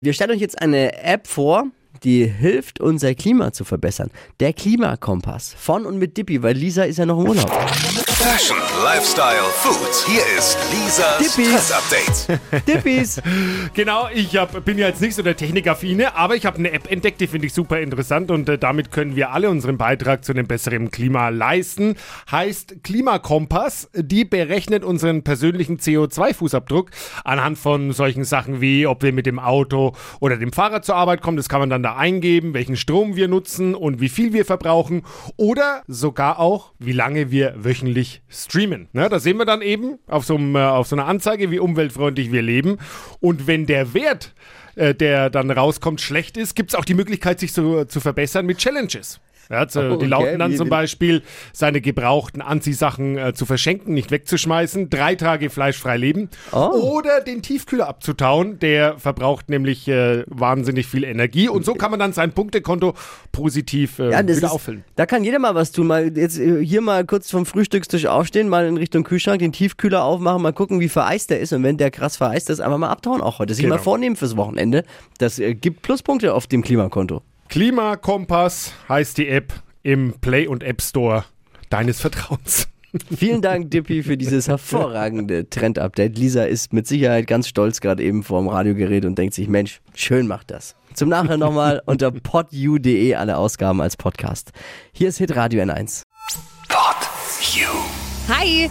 Wir stellen euch jetzt eine App vor, die hilft, unser Klima zu verbessern. Der Klimakompass. Von und mit Dippy, weil Lisa ist ja noch im Urlaub. Fashion, Lifestyle, Food. Hier ist Lisas Dippis. Trendupdate. Dippis. Genau, ich hab, bin ja jetzt nicht so der Technikaffine, aber ich habe eine App entdeckt, die finde ich super interessant und äh, damit können wir alle unseren Beitrag zu einem besseren Klima leisten. Heißt Klimakompass, die berechnet unseren persönlichen CO2-Fußabdruck anhand von solchen Sachen wie, ob wir mit dem Auto oder dem Fahrrad zur Arbeit kommen. Das kann man dann da eingeben, welchen Strom wir nutzen und wie viel wir verbrauchen oder sogar auch, wie lange wir wöchentlich streamen. Ne, da sehen wir dann eben auf so, einem, äh, auf so einer Anzeige, wie umweltfreundlich wir leben. Und wenn der Wert, äh, der dann rauskommt, schlecht ist, gibt es auch die Möglichkeit, sich so, zu verbessern mit Challenges. Ja, zu, Oh, die lauten okay, dann zum Beispiel, seine gebrauchten Anziehsachen äh, zu verschenken, nicht wegzuschmeißen, drei Tage fleischfrei leben Oh. oder den Tiefkühler abzutauen. Der verbraucht nämlich äh, wahnsinnig viel Energie und so kann man dann sein Punktekonto positiv äh, Ja, wieder ist, auffüllen. da kann jeder mal was tun. Mal jetzt äh, hier mal kurz vom Frühstückstisch aufstehen, mal in Richtung Kühlschrank, den Tiefkühler aufmachen, mal gucken, wie vereist der ist. Und wenn der krass vereist ist, einfach mal abtauen auch heute. Sich Genau. mal vornehmen fürs Wochenende. Das äh, gibt Pluspunkte auf dem Klimakonto. Klimakompass heißt die App im Play und App Store deines Vertrauens. Vielen Dank, Dippy, für dieses hervorragende Trend-Update. Lisa ist mit Sicherheit ganz stolz gerade eben vorm Radiogerät und denkt sich, Mensch, schön macht das. Zum Nachhören nochmal unter podu.de alle Ausgaben als Podcast. Hier ist Hitradio N1. Pod You. Hi,